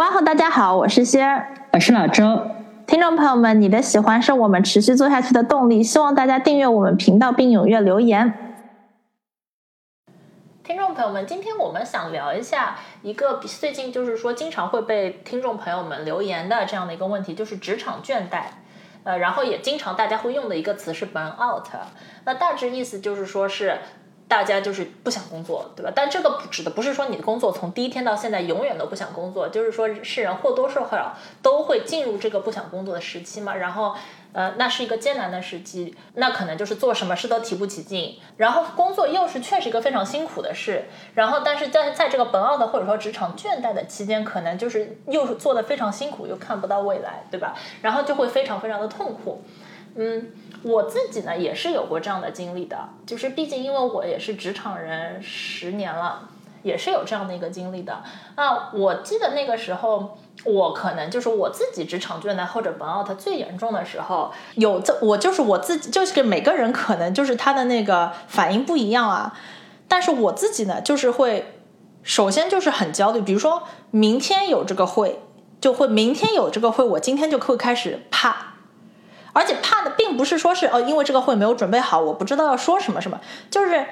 哇吼！大家好，我是仙儿，我是老周。听众朋友们，你的喜欢是我们持续做下去的动力，希望大家订阅我们频道并踊跃留言。听众朋友们，今天我们想聊一下一个最近就是说经常会被听众朋友们留言的这样的一个问题，就是职场倦怠。呃，然后也经常大家会用的一个词是 burn out。那大致意思就是说是。大家就是不想工作，对吧？但这个指的不是说你的工作从第一天到现在永远都不想工作，就是说是人或多或少都会进入这个不想工作的时期嘛。然后，呃，那是一个艰难的时期，那可能就是做什么事都提不起劲。然后工作又是确实一个非常辛苦的事。然后，但是在在这个本奥的或者说职场倦怠的期间，可能就是又是做的非常辛苦，又看不到未来，对吧？然后就会非常非常的痛苦，嗯。我自己呢也是有过这样的经历的，就是毕竟因为我也是职场人十年了，也是有这样的一个经历的。那我记得那个时候，我可能就是我自己职场倦怠或者 burn out 最严重的时候，有这我就是我自己，就是每个人可能就是他的那个反应不一样啊。但是我自己呢，就是会首先就是很焦虑，比如说明天有这个会，就会明天有这个会，我今天就会开始怕。而且怕的并不是说是哦，因为这个会没有准备好，我不知道要说什么什么，就是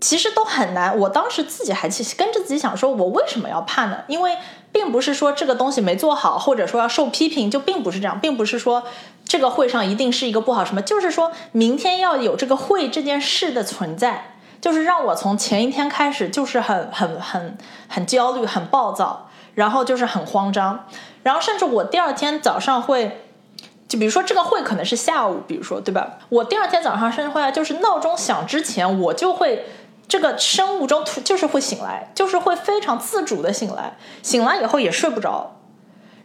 其实都很难。我当时自己还去跟着自己想说，我为什么要怕呢？因为并不是说这个东西没做好，或者说要受批评，就并不是这样，并不是说这个会上一定是一个不好什么，就是说明天要有这个会这件事的存在，就是让我从前一天开始就是很很很很焦虑、很暴躁，然后就是很慌张，然后甚至我第二天早上会。就比如说这个会可能是下午，比如说对吧？我第二天早上甚至会就是闹钟响之前，我就会这个生物钟就是会醒来，就是会非常自主的醒来，醒来以后也睡不着，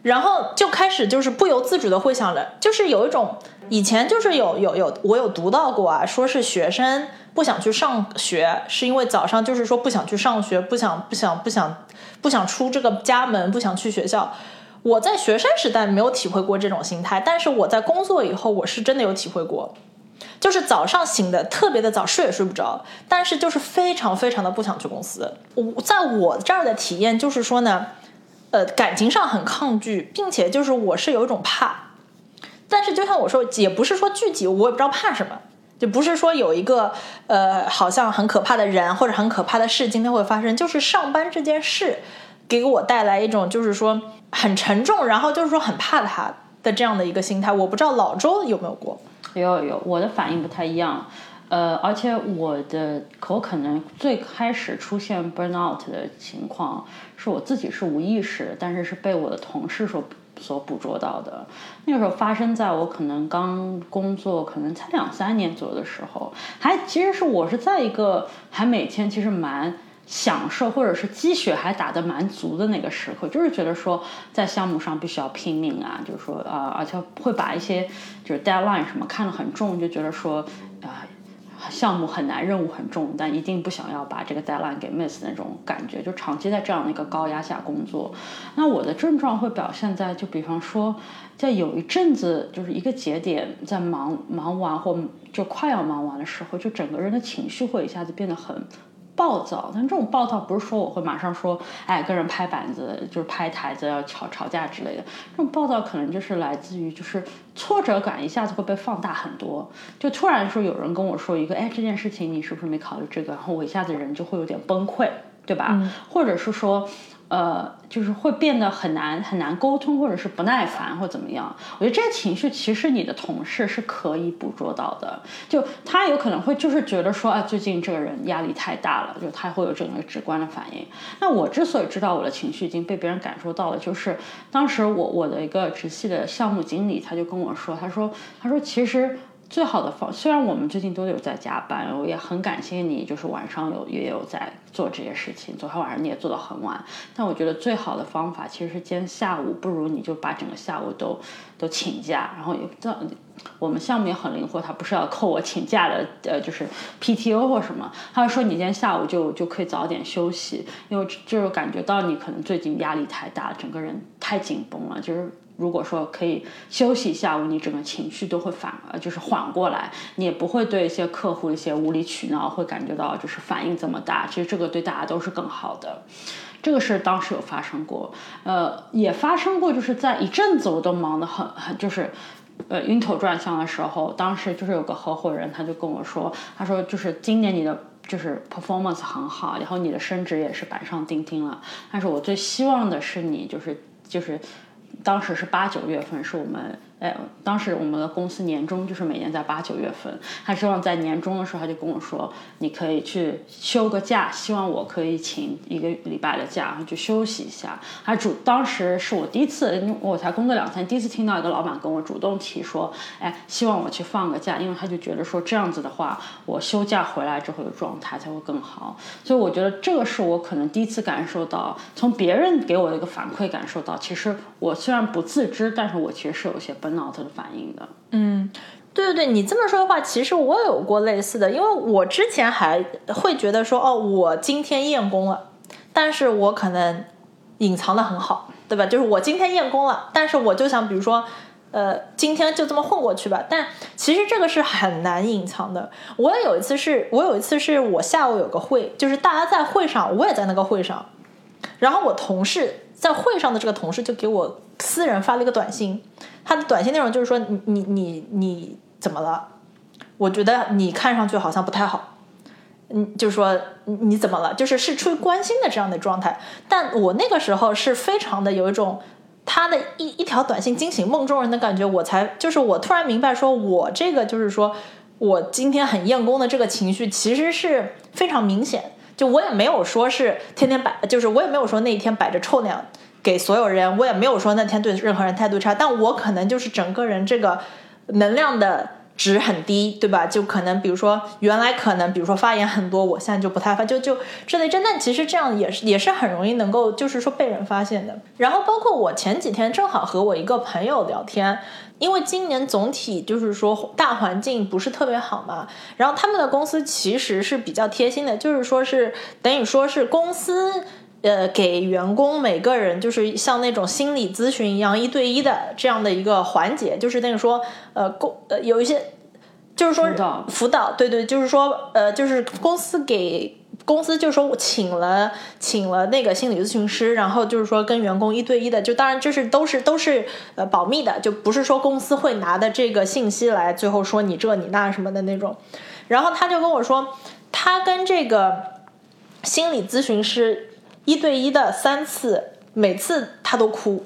然后就开始就是不由自主的会想着，就是有一种以前就是有有有我有读到过啊，说是学生不想去上学，是因为早上就是说不想去上学，不想不想不想不想出这个家门，不想去学校。我在学生时代没有体会过这种心态，但是我在工作以后，我是真的有体会过，就是早上醒的特别的早，睡也睡不着，但是就是非常非常的不想去公司。我在我这儿的体验就是说呢，呃，感情上很抗拒，并且就是我是有一种怕，但是就像我说，也不是说具体我也不知道怕什么，就不是说有一个呃好像很可怕的人或者很可怕的事今天会发生，就是上班这件事。给我带来一种就是说很沉重，然后就是说很怕他的这样的一个心态。我不知道老周有没有过？有有，我的反应不太一样。呃，而且我的我可能最开始出现 burnout 的情况，是我自己是无意识，但是是被我的同事所所捕捉到的。那个时候发生在我可能刚工作，可能才两三年左右的时候，还其实是我是在一个还每天其实蛮。享受或者是积雪还打得蛮足的那个时刻，就是觉得说在项目上必须要拼命啊，就是说呃，而且会把一些就是 deadline 什么看得很重，就觉得说啊项目很难，任务很重，但一定不想要把这个 deadline 给 miss 那种感觉，就长期在这样的一个高压下工作。那我的症状会表现在，就比方说在有一阵子就是一个节点，在忙忙完或就快要忙完的时候，就整个人的情绪会一下子变得很。暴躁，但这种暴躁不是说我会马上说，哎，跟人拍板子，就是拍台子要吵吵架之类的。这种暴躁可能就是来自于，就是挫折感一下子会被放大很多。就突然说有人跟我说一个，哎，这件事情你是不是没考虑这个？然后我一下子人就会有点崩溃，对吧？或者是说。呃，就是会变得很难很难沟通，或者是不耐烦，或怎么样？我觉得这些情绪其实你的同事是可以捕捉到的。就他有可能会就是觉得说，啊，最近这个人压力太大了，就他会有这种直观的反应。那我之所以知道我的情绪已经被别人感受到了，就是当时我我的一个直系的项目经理他就跟我说，他说他说其实。最好的方，虽然我们最近都有在加班，我也很感谢你，就是晚上有也有在做这些事情。昨天晚上你也做到很晚，但我觉得最好的方法其实是今天下午，不如你就把整个下午都都请假，然后这我们项目也很灵活，他不是要扣我请假的，呃，就是 PTO 或什么，他说你今天下午就就可以早点休息，因为就是感觉到你可能最近压力太大，整个人太紧绷了，就是。如果说可以休息一下午，你整个情绪都会反呃就是缓过来，你也不会对一些客户一些无理取闹会感觉到就是反应这么大。其实这个对大家都是更好的。这个事当时有发生过，呃，也发生过，就是在一阵子我都忙得很很就是呃晕头转向的时候，当时就是有个合伙人他就跟我说，他说就是今年你的就是 performance 很好，然后你的升职也是板上钉钉了，但是我最希望的是你就是就是。当时是八九月份，是我们。哎，当时我们的公司年终就是每年在八九月份，他希望在年终的时候，他就跟我说，你可以去休个假，希望我可以请一个礼拜的假，然后去休息一下。他主当时是我第一次，我才工作两天，第一次听到一个老板跟我主动提说，哎，希望我去放个假，因为他就觉得说这样子的话，我休假回来之后的状态才会更好。所以我觉得这个是我可能第一次感受到，从别人给我的一个反馈感受到，其实我虽然不自知，但是我其实是有些笨。脑子的反应的，嗯，对对对，你这么说的话，其实我有过类似的，因为我之前还会觉得说，哦，我今天验工了，但是我可能隐藏的很好，对吧？就是我今天验工了，但是我就想，比如说，呃，今天就这么混过去吧。但其实这个是很难隐藏的。我也有一次是，我有一次是我下午有个会，就是大家在会上，我也在那个会上，然后我同事在会上的这个同事就给我私人发了一个短信。他的短信内容就是说你你你你怎么了？我觉得你看上去好像不太好，嗯，就是说你怎么了？就是是出于关心的这样的状态。但我那个时候是非常的有一种他的一一条短信惊醒梦中人的感觉，我才就是我突然明白，说我这个就是说我今天很厌工的这个情绪其实是非常明显。就我也没有说是天天摆，就是我也没有说那一天摆着臭脸。给所有人，我也没有说那天对任何人态度差，但我可能就是整个人这个能量的值很低，对吧？就可能比如说原来可能比如说发言很多，我现在就不太发，就就这类真，但其实这样也是也是很容易能够就是说被人发现的。然后包括我前几天正好和我一个朋友聊天，因为今年总体就是说大环境不是特别好嘛，然后他们的公司其实是比较贴心的，就是说是等于说是公司。呃，给员工每个人就是像那种心理咨询一样一对一的这样的一个环节，就是那个说，呃，公呃有一些，就是说辅导，对对，就是说，呃，就是公司给公司就是说我请了请了那个心理咨询师，然后就是说跟员工一对一的，就当然就是都是都是呃保密的，就不是说公司会拿的这个信息来最后说你这你那什么的那种。然后他就跟我说，他跟这个心理咨询师。一对一的三次，每次他都哭，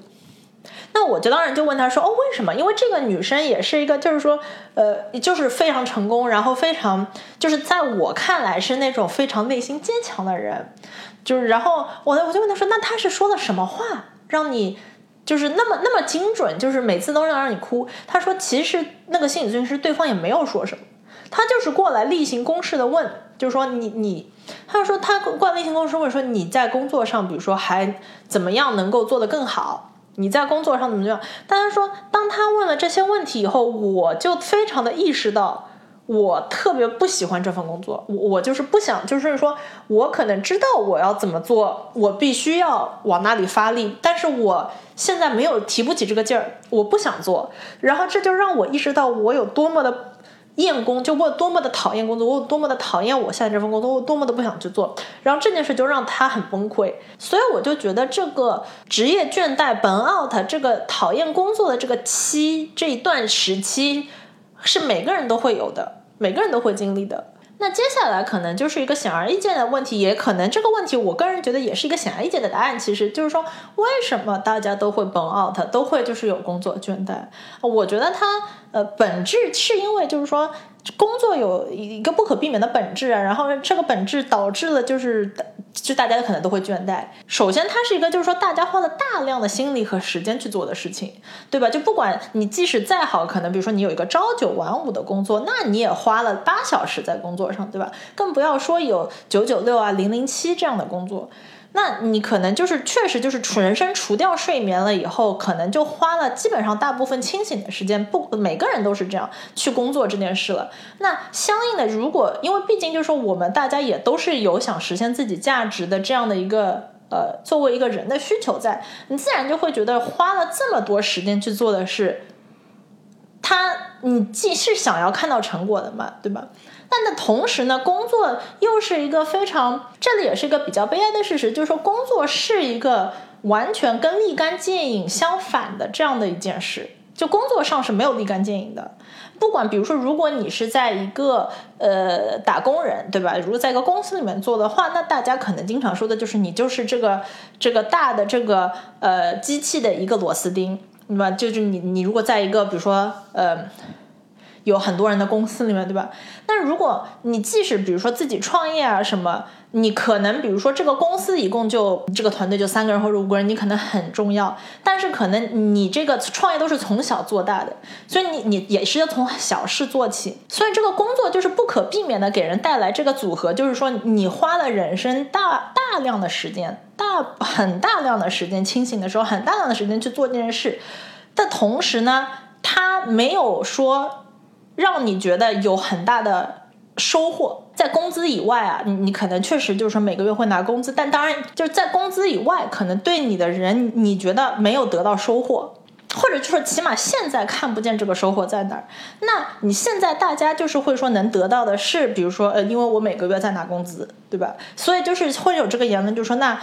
那我就当然就问他说：“哦，为什么？因为这个女生也是一个，就是说，呃，就是非常成功，然后非常就是在我看来是那种非常内心坚强的人，就是然后我我就问他说：那他是说了什么话让你就是那么那么精准，就是每次都让让你哭？他说其实那个心理咨询师对方也没有说什么，他就是过来例行公事的问，就是说你你。”他说，他过来例行公事问说，你在工作上，比如说还怎么样能够做得更好？你在工作上怎么样？但他说，当他问了这些问题以后，我就非常的意识到，我特别不喜欢这份工作。我我就是不想，就是说我可能知道我要怎么做，我必须要往那里发力，但是我现在没有提不起这个劲儿，我不想做。然后这就让我意识到我有多么的。厌工就我多么的讨厌工作，我有多么的讨厌我现在这份工作，我多么的不想去做。然后这件事就让他很崩溃，所以我就觉得这个职业倦怠 burn out 这个讨厌工作的这个期这一段时期是每个人都会有的，每个人都会经历的。那接下来可能就是一个显而易见的问题，也可能这个问题，我个人觉得也是一个显而易见的答案。其实就是说，为什么大家都会 burn out，都会就是有工作倦怠？我觉得他呃，本质是因为就是说工作有一个不可避免的本质啊，然后这个本质导致了就是就大家可能都会倦怠。首先，它是一个就是说大家花了大量的心力和时间去做的事情，对吧？就不管你即使再好，可能比如说你有一个朝九晚五的工作，那你也花了八小时在工作上，对吧？更不要说有九九六啊、零零七这样的工作。那你可能就是确实就是除人生除掉睡眠了以后，可能就花了基本上大部分清醒的时间，不每个人都是这样去工作这件事了。那相应的，如果因为毕竟就是说我们大家也都是有想实现自己价值的这样的一个呃作为一个人的需求在，你自然就会觉得花了这么多时间去做的事，他你既是想要看到成果的嘛，对吧？但的同时呢，工作又是一个非常，这里也是一个比较悲哀的事实，就是说工作是一个完全跟立竿见影相反的这样的一件事，就工作上是没有立竿见影的。不管比如说，如果你是在一个呃打工人，对吧？如果在一个公司里面做的话，那大家可能经常说的就是你就是这个这个大的这个呃机器的一个螺丝钉，那么？就是你你如果在一个比如说呃。有很多人的公司里面，对吧？但如果你即使比如说自己创业啊什么，你可能比如说这个公司一共就这个团队就三个人或者五个人，你可能很重要，但是可能你这个创业都是从小做大的，所以你你也是要从小事做起，所以这个工作就是不可避免的给人带来这个组合，就是说你花了人生大大量的时间，大很大量的时间清醒的时候，很大量的时间去做这件事但同时呢，他没有说。让你觉得有很大的收获，在工资以外啊，你你可能确实就是说每个月会拿工资，但当然就是在工资以外，可能对你的人你觉得没有得到收获，或者就是起码现在看不见这个收获在哪儿。那你现在大家就是会说能得到的是，比如说呃，因为我每个月在拿工资，对吧？所以就是会有这个言论，就是说那。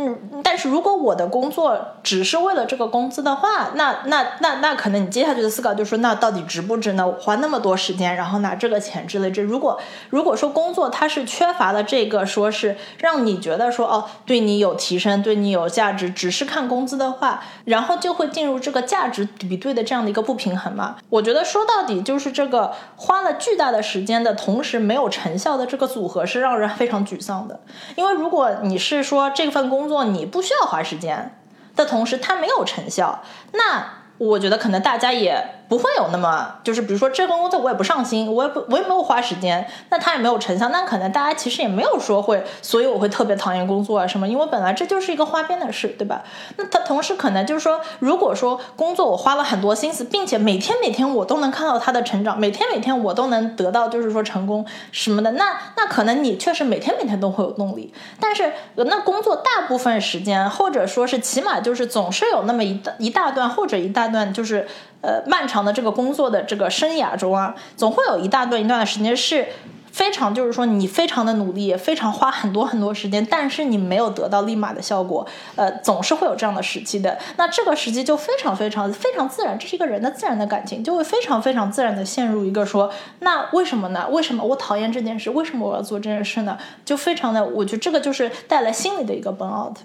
嗯，但是如果我的工作只是为了这个工资的话，那那那那可能你接下去的思考就是说，那到底值不值呢？花那么多时间，然后拿这个钱之类这，如果如果说工作它是缺乏了这个，说是让你觉得说哦，对你有提升，对你有价值，只是看工资的话，然后就会进入这个价值比对的这样的一个不平衡嘛。我觉得说到底就是这个花了巨大的时间的同时没有成效的这个组合是让人非常沮丧的，因为如果你是说这份工，做你不需要花时间的同时，它没有成效，那我觉得可能大家也。不会有那么，就是比如说这份工作我也不上心，我也不我也没有花时间，那他也没有成效，那可能大家其实也没有说会，所以我会特别讨厌工作啊什么，因为本来这就是一个花边的事，对吧？那他同时可能就是说，如果说工作我花了很多心思，并且每天每天我都能看到他的成长，每天每天我都能得到就是说成功什么的，那那可能你确实每天每天都会有动力，但是那工作大部分时间或者说是起码就是总是有那么一大一大段或者一大段就是。呃，漫长的这个工作的这个生涯中啊，总会有一大段一段的时间是非常，就是说你非常的努力，非常花很多很多时间，但是你没有得到立马的效果。呃，总是会有这样的时期的。那这个时期就非常非常非常自然，这是一个人的自然的感情，就会非常非常自然的陷入一个说，那为什么呢？为什么我讨厌这件事？为什么我要做这件事呢？就非常的，我觉得这个就是带来心理的一个 burn out。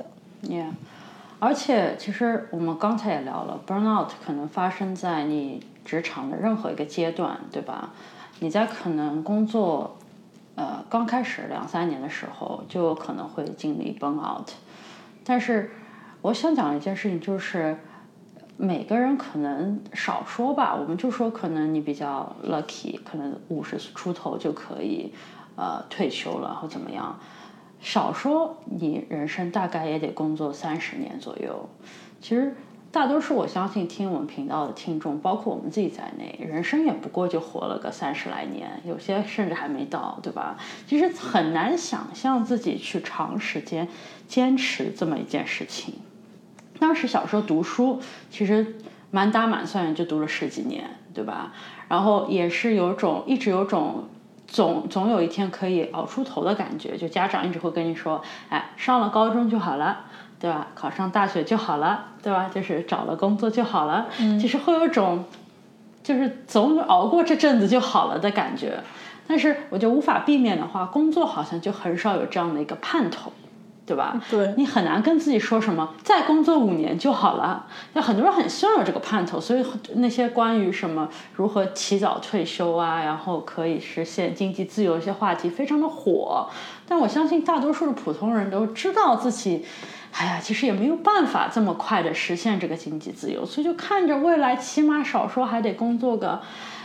Yeah。而且，其实我们刚才也聊了，burnout 可能发生在你职场的任何一个阶段，对吧？你在可能工作，呃，刚开始两三年的时候，就有可能会经历 burnout。但是，我想讲一件事情，就是每个人可能少说吧，我们就说可能你比较 lucky，可能五十出头就可以呃退休了，或怎么样。少说，你人生大概也得工作三十年左右。其实，大多数我相信听我们频道的听众，包括我们自己在内，人生也不过就活了个三十来年，有些甚至还没到，对吧？其实很难想象自己去长时间坚持这么一件事情。当时小时候读书，其实满打满算就读了十几年，对吧？然后也是有种一直有种。总总有一天可以熬出头的感觉，就家长一直会跟你说，哎，上了高中就好了，对吧？考上大学就好了，对吧？就是找了工作就好了。嗯，其实会有种，就是总熬过这阵子就好了的感觉。但是我觉得无法避免的话，工作好像就很少有这样的一个盼头。对吧？对你很难跟自己说什么再工作五年就好了。那很多人很希望有这个盼头，所以那些关于什么如何提早退休啊，然后可以实现经济自由一些话题非常的火。但我相信大多数的普通人都知道自己，哎呀，其实也没有办法这么快的实现这个经济自由，所以就看着未来起码少说还得工作个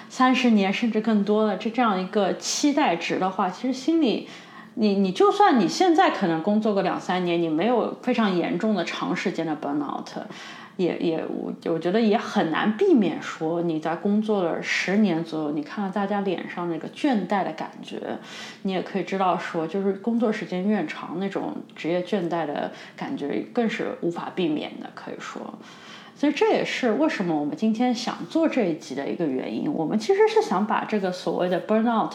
三十年甚至更多的这这样一个期待值的话，其实心里。你你就算你现在可能工作个两三年，你没有非常严重的长时间的 burnout，也也我我觉得也很难避免说你在工作了十年左右，你看到大家脸上那个倦怠的感觉，你也可以知道说，就是工作时间越长，那种职业倦怠的感觉更是无法避免的，可以说。所以这也是为什么我们今天想做这一集的一个原因。我们其实是想把这个所谓的 burnout。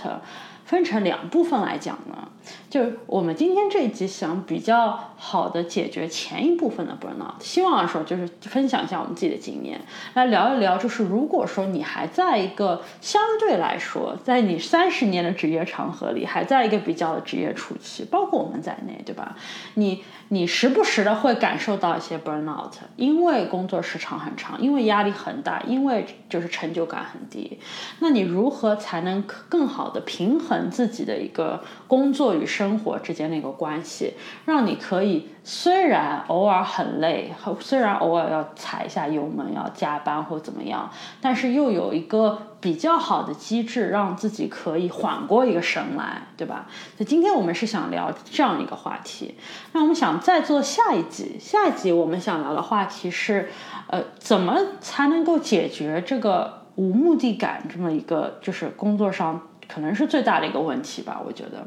分成两部分来讲呢，就是我们今天这一集想比较好的解决前一部分的 burnout，希望说就是分享一下我们自己的经验，来聊一聊，就是如果说你还在一个相对来说，在你三十年的职业长河里，还在一个比较的职业初期，包括我们在内，对吧？你你时不时的会感受到一些 burnout，因为工作时长很长，因为压力很大，因为就是成就感很低，那你如何才能更好的平衡？自己的一个工作与生活之间的一个关系，让你可以虽然偶尔很累，虽然偶尔要踩一下油门，要加班或怎么样，但是又有一个比较好的机制，让自己可以缓过一个神来，对吧？所以今天我们是想聊这样一个话题。那我们想再做下一集，下一集我们想聊的话题是，呃，怎么才能够解决这个无目的感这么一个，就是工作上。可能是最大的一个问题吧，我觉得。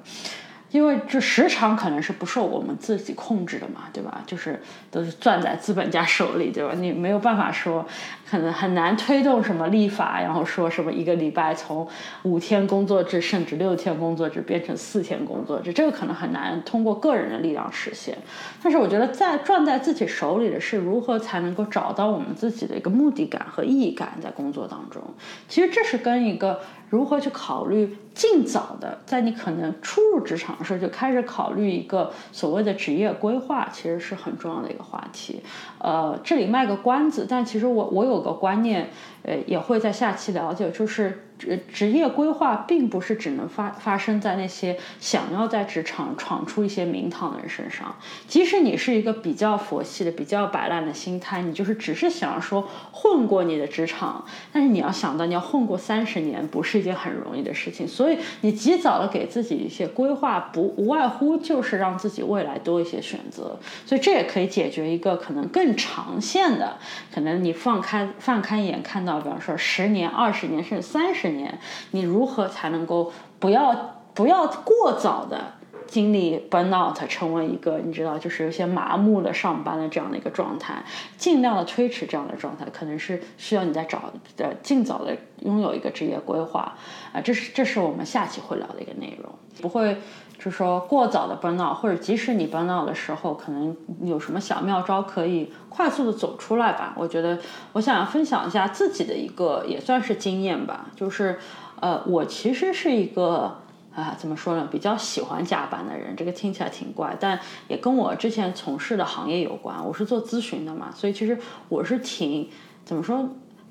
因为这时长可能是不受我们自己控制的嘛，对吧？就是都是攥在资本家手里，对吧？你没有办法说，可能很难推动什么立法，然后说什么一个礼拜从五天工作制甚至六天工作制变成四天工作制，这个可能很难通过个人的力量实现。但是我觉得，在攥在自己手里的是如何才能够找到我们自己的一个目的感和意义感在工作当中。其实这是跟一个如何去考虑尽早的，在你可能初入职场。时候就开始考虑一个所谓的职业规划，其实是很重要的一个话题。呃，这里卖个关子，但其实我我有个观念，呃，也会在下期了解，就是。职职业规划并不是只能发发生在那些想要在职场闯出一些名堂的人身上。即使你是一个比较佛系的、比较摆烂的心态，你就是只是想说混过你的职场，但是你要想到你要混过三十年，不是一件很容易的事情。所以你及早的给自己一些规划，不无外乎就是让自己未来多一些选择。所以这也可以解决一个可能更长线的，可能你放开放开眼看到，比方说十年、二十年甚至三十。年，你如何才能够不要不要过早的经历 burnout，成为一个你知道就是有些麻木的上班的这样的一个状态，尽量的推迟这样的状态，可能是需要你在找呃尽早的拥有一个职业规划啊，这是这是我们下期会聊的一个内容，不会就说过早的 burnout，或者即使你 burnout 的时候，可能有什么小妙招可以。快速的走出来吧，我觉得我想分享一下自己的一个也算是经验吧，就是呃，我其实是一个啊怎么说呢，比较喜欢加班的人，这个听起来挺怪，但也跟我之前从事的行业有关，我是做咨询的嘛，所以其实我是挺怎么说。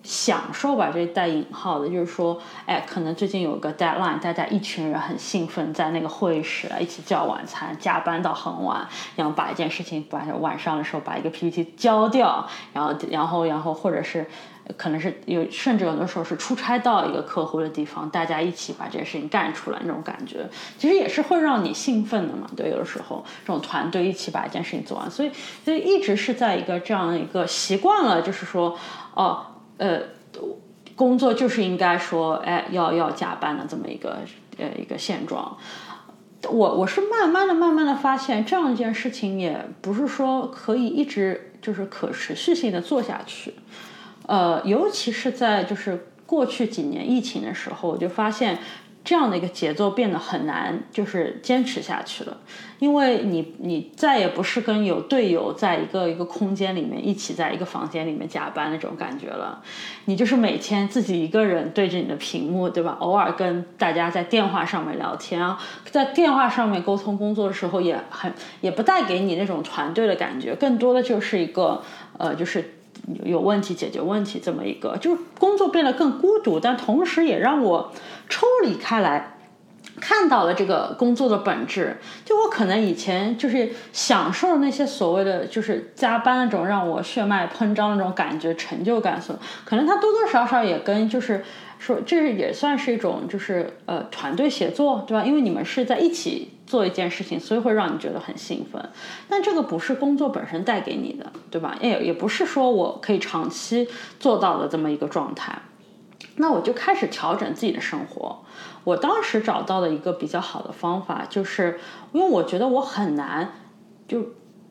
享受吧，这带引号的，就是说，哎，可能最近有个 deadline，大家一群人很兴奋，在那个会议室一起叫晚餐，加班到很晚，然后把一件事情，把晚上的时候把一个 PPT 交掉，然后，然后，然后，或者是可能是有，甚至有的时候是出差到一个客户的地方，大家一起把这件事情干出来，那种感觉，其实也是会让你兴奋的嘛。对，有的时候这种团队一起把一件事情做完，所以，所以一直是在一个这样的一个习惯了，就是说，哦。呃，工作就是应该说，哎，要要加班的这么一个呃一个现状。我我是慢慢的、慢慢的发现，这样一件事情也不是说可以一直就是可持续性的做下去。呃，尤其是在就是过去几年疫情的时候，我就发现。这样的一个节奏变得很难，就是坚持下去了，因为你你再也不是跟有队友在一个一个空间里面一起在一个房间里面加班那种感觉了，你就是每天自己一个人对着你的屏幕，对吧？偶尔跟大家在电话上面聊天啊，在电话上面沟通工作的时候也很也不带给你那种团队的感觉，更多的就是一个呃就是。有问题解决问题，这么一个就是工作变得更孤独，但同时也让我抽离开来，看到了这个工作的本质。就我可能以前就是享受那些所谓的就是加班那种让我血脉喷张那种感觉、成就感，所可能它多多少少也跟就是。说这是也算是一种，就是呃团队协作，对吧？因为你们是在一起做一件事情，所以会让你觉得很兴奋。但这个不是工作本身带给你的，对吧？也也不是说我可以长期做到的这么一个状态。那我就开始调整自己的生活。我当时找到的一个比较好的方法，就是因为我觉得我很难，就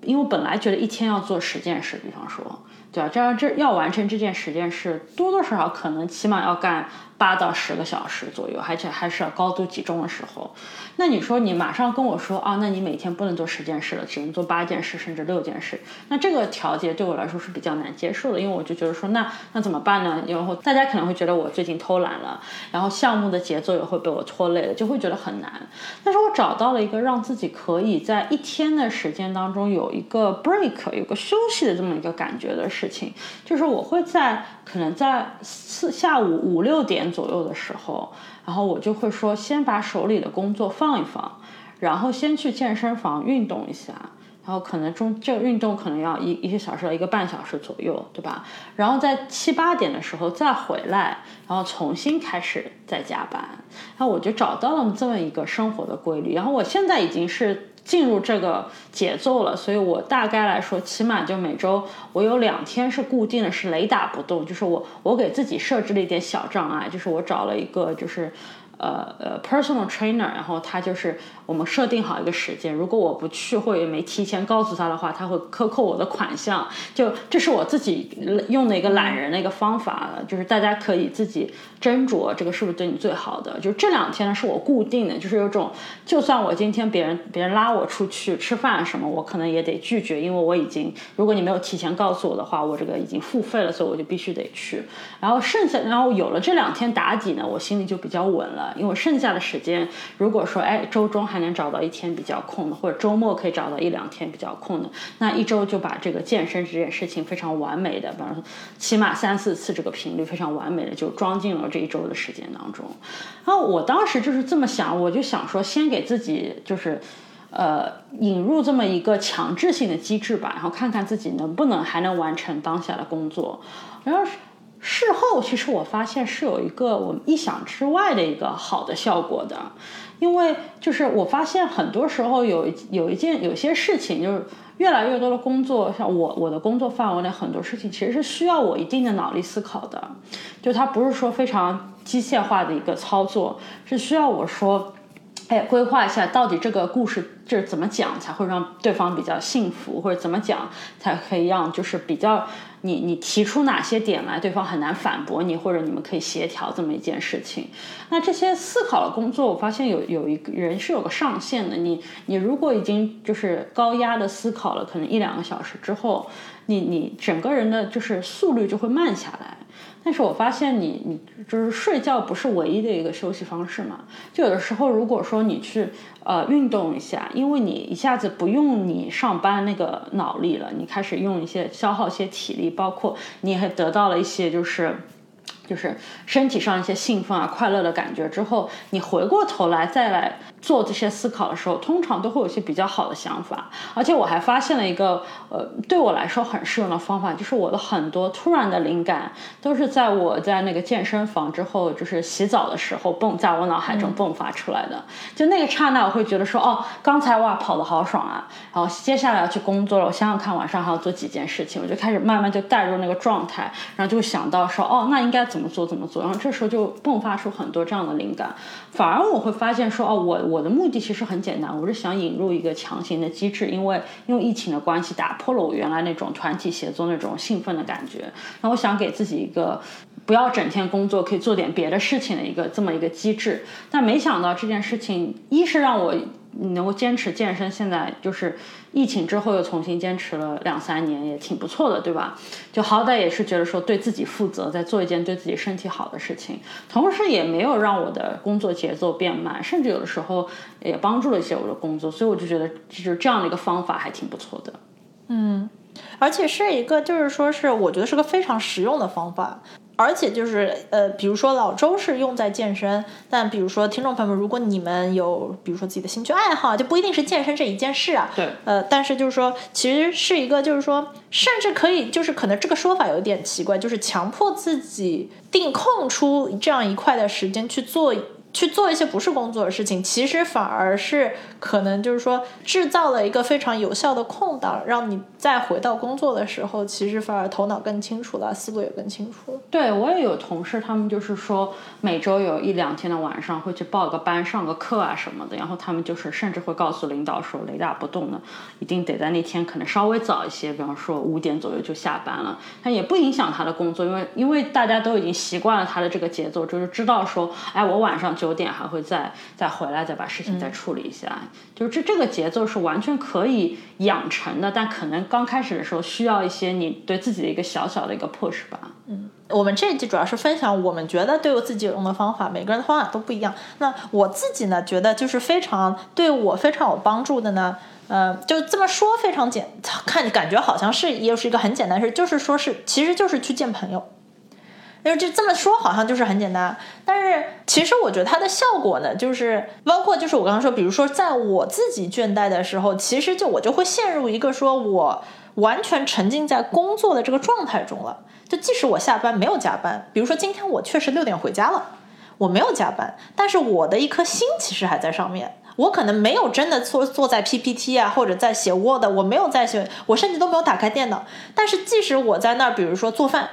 因为我本来觉得一天要做十件事，比方说。对啊，这样这要完成这件十件事，多多少少可能起码要干。八到十个小时左右，而且还是要高度集中的时候。那你说你马上跟我说啊，那你每天不能做十件事了，只能做八件事甚至六件事。那这个调节对我来说是比较难接受的，因为我就觉得说那那怎么办呢？然后大家可能会觉得我最近偷懒了，然后项目的节奏也会被我拖累了，就会觉得很难。但是我找到了一个让自己可以在一天的时间当中有一个 break，有个休息的这么一个感觉的事事情，就是我会在可能在四下午五六点。左右的时候，然后我就会说，先把手里的工作放一放，然后先去健身房运动一下，然后可能中这个运动可能要一一个小时到一个半小时左右，对吧？然后在七八点的时候再回来，然后重新开始再加班，然后我就找到了这么一个生活的规律，然后我现在已经是。进入这个节奏了，所以我大概来说，起码就每周我有两天是固定的，是雷打不动。就是我我给自己设置了一点小障碍，就是我找了一个就是。呃呃，personal trainer，然后他就是我们设定好一个时间，如果我不去或者没提前告诉他的话，他会克扣我的款项。就这是我自己用的一个懒人的一个方法，就是大家可以自己斟酌这个是不是对你最好的。就这两天呢是我固定的，就是有种就算我今天别人别人拉我出去吃饭什么，我可能也得拒绝，因为我已经如果你没有提前告诉我的话，我这个已经付费了，所以我就必须得去。然后剩下然后有了这两天打底呢，我心里就比较稳了。因为剩下的时间，如果说哎周中还能找到一天比较空的，或者周末可以找到一两天比较空的，那一周就把这个健身这件事情非常完美的，比方说起码三四次这个频率非常完美的就装进了这一周的时间当中。然后我当时就是这么想，我就想说先给自己就是呃引入这么一个强制性的机制吧，然后看看自己能不能还能完成当下的工作，然后。事后其实我发现是有一个我们意想之外的一个好的效果的，因为就是我发现很多时候有一有一件有些事情就是越来越多的工作，像我我的工作范围内很多事情其实是需要我一定的脑力思考的，就它不是说非常机械化的一个操作，是需要我说，哎，规划一下到底这个故事就是怎么讲才会让对方比较幸福，或者怎么讲才可以让就是比较。你你提出哪些点来，对方很难反驳你，或者你们可以协调这么一件事情。那这些思考的工作，我发现有有一个人是有个上限的。你你如果已经就是高压的思考了，可能一两个小时之后，你你整个人的就是速率就会慢下来。但是我发现你你就是睡觉不是唯一的一个休息方式嘛？就有的时候如果说你去呃运动一下，因为你一下子不用你上班那个脑力了，你开始用一些消耗些体力，包括你还得到了一些就是。就是身体上一些兴奋啊、快乐的感觉之后，你回过头来再来做这些思考的时候，通常都会有一些比较好的想法。而且我还发现了一个呃，对我来说很适用的方法，就是我的很多突然的灵感都是在我在那个健身房之后，就是洗澡的时候迸在我脑海中迸发出来的。就那个刹那，我会觉得说，哦，刚才哇跑的好爽啊，然后接下来要去工作了，我想想看晚上还要做几件事情，我就开始慢慢就带入那个状态，然后就会想到说，哦，那应该。怎么做怎么做，然后这时候就迸发出很多这样的灵感。反而我会发现说，哦，我我我的目的其实很简单，我是想引入一个强行的机制，因为因为疫情的关系，打破了我原来那种团体协作那种兴奋的感觉。那我想给自己一个不要整天工作，可以做点别的事情的一个这么一个机制。但没想到这件事情，一是让我你能够坚持健身，现在就是疫情之后又重新坚持了两三年，也挺不错的，对吧？就好歹也是觉得说对自己负责，在做一件对自己身体好的事情，同时也没有让我的工作节奏变慢，甚至有的时候也帮助了一些我的工作，所以我就觉得就是这样的一个方法还挺不错的。嗯，而且是一个就是说是我觉得是个非常实用的方法。而且就是呃，比如说老周是用在健身，但比如说听众朋友们，如果你们有比如说自己的兴趣爱好，就不一定是健身这一件事啊。对。呃，但是就是说，其实是一个就是说，甚至可以就是可能这个说法有点奇怪，就是强迫自己定空出这样一块的时间去做。去做一些不是工作的事情，其实反而是可能就是说制造了一个非常有效的空档，让你再回到工作的时候，其实反而头脑更清楚了，思路也更清楚了。对我也有同事，他们就是说每周有一两天的晚上会去报个班、上个课啊什么的，然后他们就是甚至会告诉领导说雷打不动的，一定得在那天可能稍微早一些，比方说五点左右就下班了，但也不影响他的工作，因为因为大家都已经习惯了他的这个节奏，就是知道说，哎，我晚上就。九点还会再再回来，再把事情再处理一下，就是这这个节奏是完全可以养成的，但可能刚开始的时候需要一些你对自己的一个小小的一个 push 吧。嗯，我们这一集主要是分享我们觉得对我自己有用的方法，每个人的方法都不一样。那我自己呢，觉得就是非常对我非常有帮助的呢，呃，就这么说非常简，看感觉好像是又是一个很简单事，就是说是其实就是去见朋友。就是这这么说好像就是很简单，但是其实我觉得它的效果呢，就是包括就是我刚刚说，比如说在我自己倦怠的时候，其实就我就会陷入一个说我完全沉浸在工作的这个状态中了。就即使我下班没有加班，比如说今天我确实六点回家了，我没有加班，但是我的一颗心其实还在上面。我可能没有真的坐坐在 PPT 啊，或者在写 Word，我没有在写，我甚至都没有打开电脑。但是即使我在那儿，比如说做饭。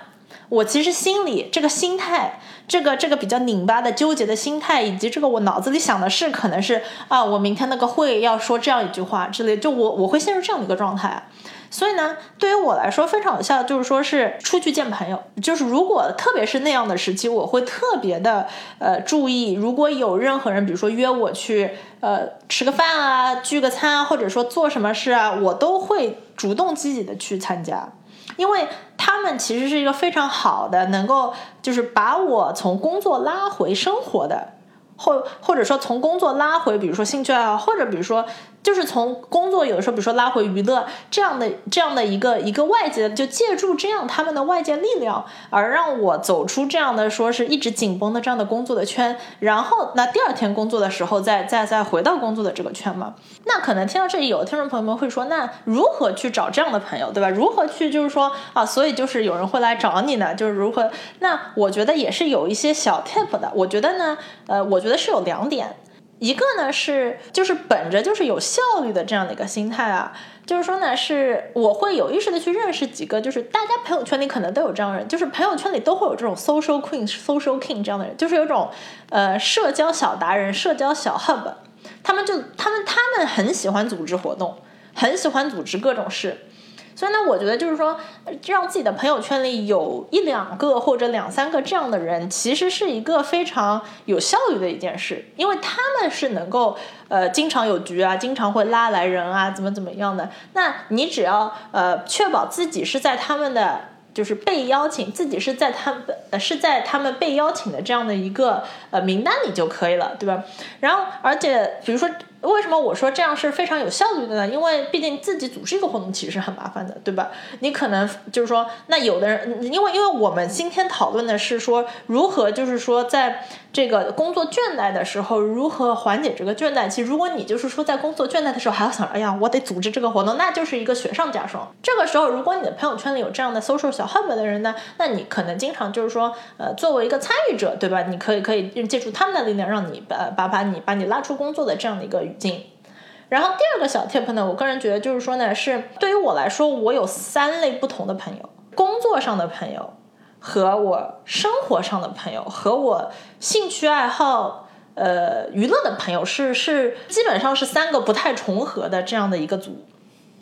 我其实心里这个心态，这个这个比较拧巴的纠结的心态，以及这个我脑子里想的是，可能是啊，我明天那个会要说这样一句话之类，就我我会陷入这样的一个状态。所以呢，对于我来说非常有效，就是说是出去见朋友，就是如果特别是那样的时期，我会特别的呃注意，如果有任何人，比如说约我去呃吃个饭啊，聚个餐啊，或者说做什么事啊，我都会主动积极的去参加。因为他们其实是一个非常好的，能够就是把我从工作拉回生活的，或或者说从工作拉回，比如说兴趣爱好，或者比如说。就是从工作有的时候，比如说拉回娱乐这样的这样的一个一个外界，就借助这样他们的外界力量，而让我走出这样的说是一直紧绷的这样的工作的圈，然后那第二天工作的时候再再再回到工作的这个圈嘛。那可能听到这里，有的听众朋友们会说，那如何去找这样的朋友，对吧？如何去就是说啊，所以就是有人会来找你呢？就是如何？那我觉得也是有一些小 tip 的。我觉得呢，呃，我觉得是有两点。一个呢是就是本着就是有效率的这样的一个心态啊，就是说呢是我会有意识的去认识几个，就是大家朋友圈里可能都有这样的人，就是朋友圈里都会有这种 social queen、social king 这样的人，就是有种呃社交小达人、社交小 hub，他们就他们他们很喜欢组织活动，很喜欢组织各种事。所以呢，我觉得就是说，让自己的朋友圈里有一两个或者两三个这样的人，其实是一个非常有效率的一件事，因为他们是能够呃经常有局啊，经常会拉来人啊，怎么怎么样的。那你只要呃确保自己是在他们的就是被邀请，自己是在他们呃是在他们被邀请的这样的一个呃名单里就可以了，对吧？然后而且比如说。为什么我说这样是非常有效率的呢？因为毕竟自己组织一个活动其实是很麻烦的，对吧？你可能就是说，那有的人，因为因为我们今天讨论的是说如何，就是说在这个工作倦怠的时候，如何缓解这个倦怠期。如果你就是说在工作倦怠的时候还要想，哎呀，我得组织这个活动，那就是一个雪上加霜。这个时候，如果你的朋友圈里有这样的 social 小 hub 的人呢，那你可能经常就是说，呃，作为一个参与者，对吧？你可以可以借助他们的力量，让你把把把你把你拉出工作的这样的一个。语境，然后第二个小 tip 呢，我个人觉得就是说呢，是对于我来说，我有三类不同的朋友：工作上的朋友，和我生活上的朋友，和我兴趣爱好、呃娱乐的朋友，是是基本上是三个不太重合的这样的一个组。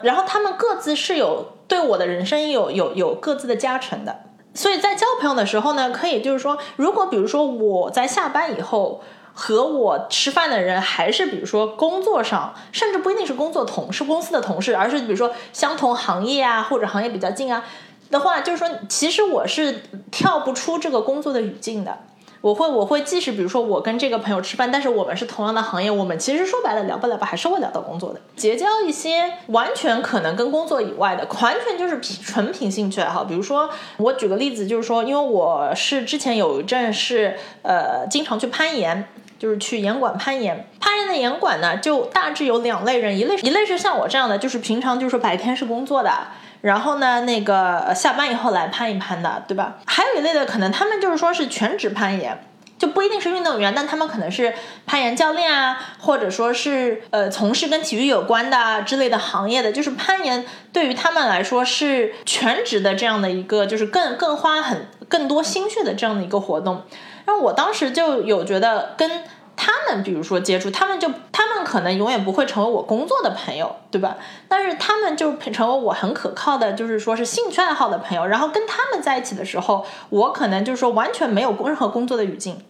然后他们各自是有对我的人生有有有各自的加成的。所以在交朋友的时候呢，可以就是说，如果比如说我在下班以后和我吃饭的人还是比如说工作上，甚至不一定是工作同事、公司的同事，而是比如说相同行业啊，或者行业比较近啊的话，就是说，其实我是跳不出这个工作的语境的。我会，我会，即使比如说我跟这个朋友吃饭，但是我们是同样的行业，我们其实说白了聊不聊吧，还是会聊到工作的。结交一些完全可能跟工作以外的，完全就是纯凭兴趣爱好。比如说，我举个例子，就是说，因为我是之前有一阵是呃经常去攀岩，就是去岩馆攀岩。攀岩的岩馆呢，就大致有两类人，一类一类是像我这样的，就是平常就是白天是工作的。然后呢，那个下班以后来攀一攀的，对吧？还有一类的，可能他们就是说是全职攀岩，就不一定是运动员，但他们可能是攀岩教练啊，或者说是呃从事跟体育有关的之类的行业的，就是攀岩对于他们来说是全职的这样的一个，就是更更花很更多心血的这样的一个活动。然后我当时就有觉得跟。他们比如说接触，他们就他们可能永远不会成为我工作的朋友，对吧？但是他们就成为我很可靠的，就是说是兴趣爱好的朋友。然后跟他们在一起的时候，我可能就是说完全没有任何工作的语境，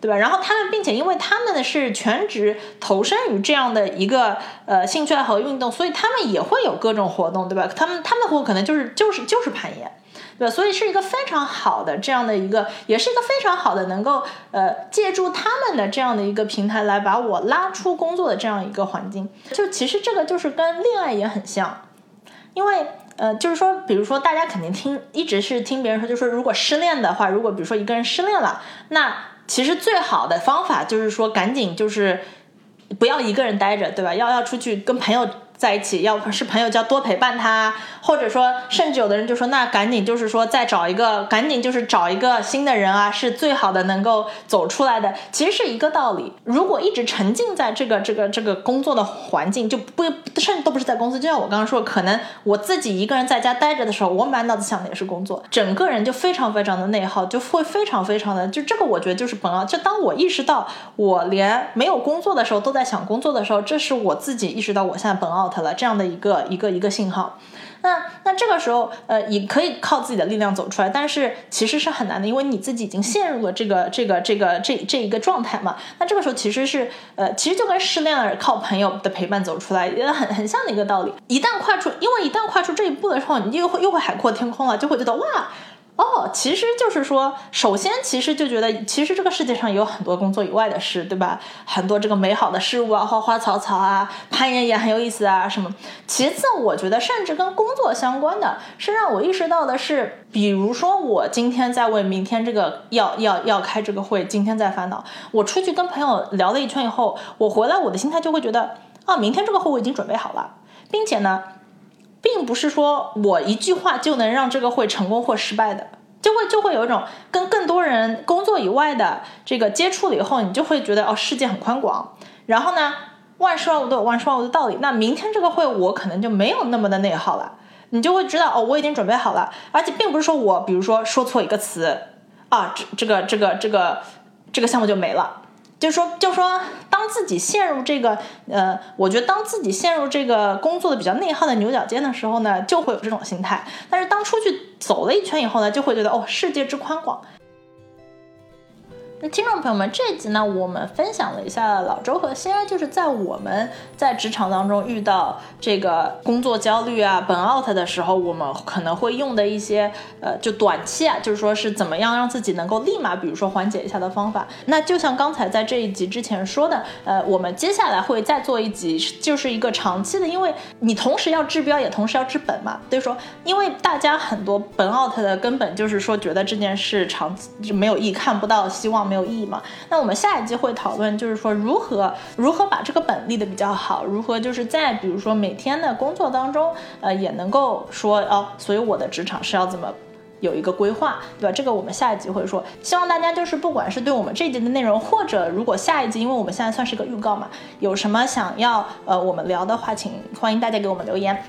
对吧？然后他们，并且因为他们是全职投身于这样的一个呃兴趣爱好运动，所以他们也会有各种活动，对吧？他们他们的活可能就是就是就是攀岩。对，所以是一个非常好的这样的一个，也是一个非常好的能够呃借助他们的这样的一个平台来把我拉出工作的这样一个环境。就其实这个就是跟恋爱也很像，因为呃就是说，比如说大家肯定听一直是听别人说，就说如果失恋的话，如果比如说一个人失恋了，那其实最好的方法就是说赶紧就是不要一个人待着，对吧？要要出去跟朋友。在一起，要是朋友就要多陪伴他，或者说，甚至有的人就说，那赶紧就是说再找一个，赶紧就是找一个新的人啊，是最好的能够走出来的。其实是一个道理。如果一直沉浸在这个这个这个工作的环境，就不甚至都不是在公司，就像我刚刚说，可能我自己一个人在家待着的时候，我满脑子想的也是工作，整个人就非常非常的内耗，就会非常非常的就这个，我觉得就是本奥。就当我意识到我连没有工作的时候都在想工作的时候，这是我自己意识到我现在本奥。Out 了这样的一个一个一个信号，那那这个时候，呃，也可以靠自己的力量走出来，但是其实是很难的，因为你自己已经陷入了这个这个这个这这一个状态嘛。那这个时候其实是，呃，其实就跟失恋了靠朋友的陪伴走出来，也很很像的一个道理。一旦跨出，因为一旦跨出这一步的时候，你又会又会海阔天空了，就会觉得哇。哦，其实就是说，首先其实就觉得，其实这个世界上有很多工作以外的事，对吧？很多这个美好的事物啊，花花草草啊，攀岩也很有意思啊，什么。其次，我觉得甚至跟工作相关的是让我意识到的是，比如说我今天在为明天这个要要要开这个会，今天在烦恼。我出去跟朋友聊了一圈以后，我回来我的心态就会觉得，啊，明天这个会我已经准备好了，并且呢。并不是说我一句话就能让这个会成功或失败的，就会就会有一种跟更多人工作以外的这个接触了以后，你就会觉得哦，世界很宽广。然后呢，万事万物都有万事万物的道理。那明天这个会我可能就没有那么的内耗了，你就会知道哦，我已经准备好了。而且并不是说我比如说说错一个词啊，这这个这个这个这个项目就没了。就说，就说，当自己陷入这个，呃，我觉得当自己陷入这个工作的比较内耗的牛角尖的时候呢，就会有这种心态。但是当出去走了一圈以后呢，就会觉得，哦，世界之宽广。那听众朋友们，这集呢，我们分享了一下老周和仙儿，就是在我们在职场当中遇到这个工作焦虑啊、本 out 的时候，我们可能会用的一些呃，就短期啊，就是说是怎么样让自己能够立马，比如说缓解一下的方法。那就像刚才在这一集之前说的，呃，我们接下来会再做一集，就是一个长期的，因为你同时要治标，也同时要治本嘛。所以说，因为大家很多本 out 的根本就是说觉得这件事长期就没有意义，看不到希望。没有意义嘛？那我们下一集会讨论，就是说如何如何把这个本立的比较好，如何就是在比如说每天的工作当中，呃，也能够说哦，所以我的职场是要怎么有一个规划，对吧？这个我们下一集会说。希望大家就是不管是对我们这一集的内容，或者如果下一集，因为我们现在算是个预告嘛，有什么想要呃我们聊的话，请欢迎大家给我们留言。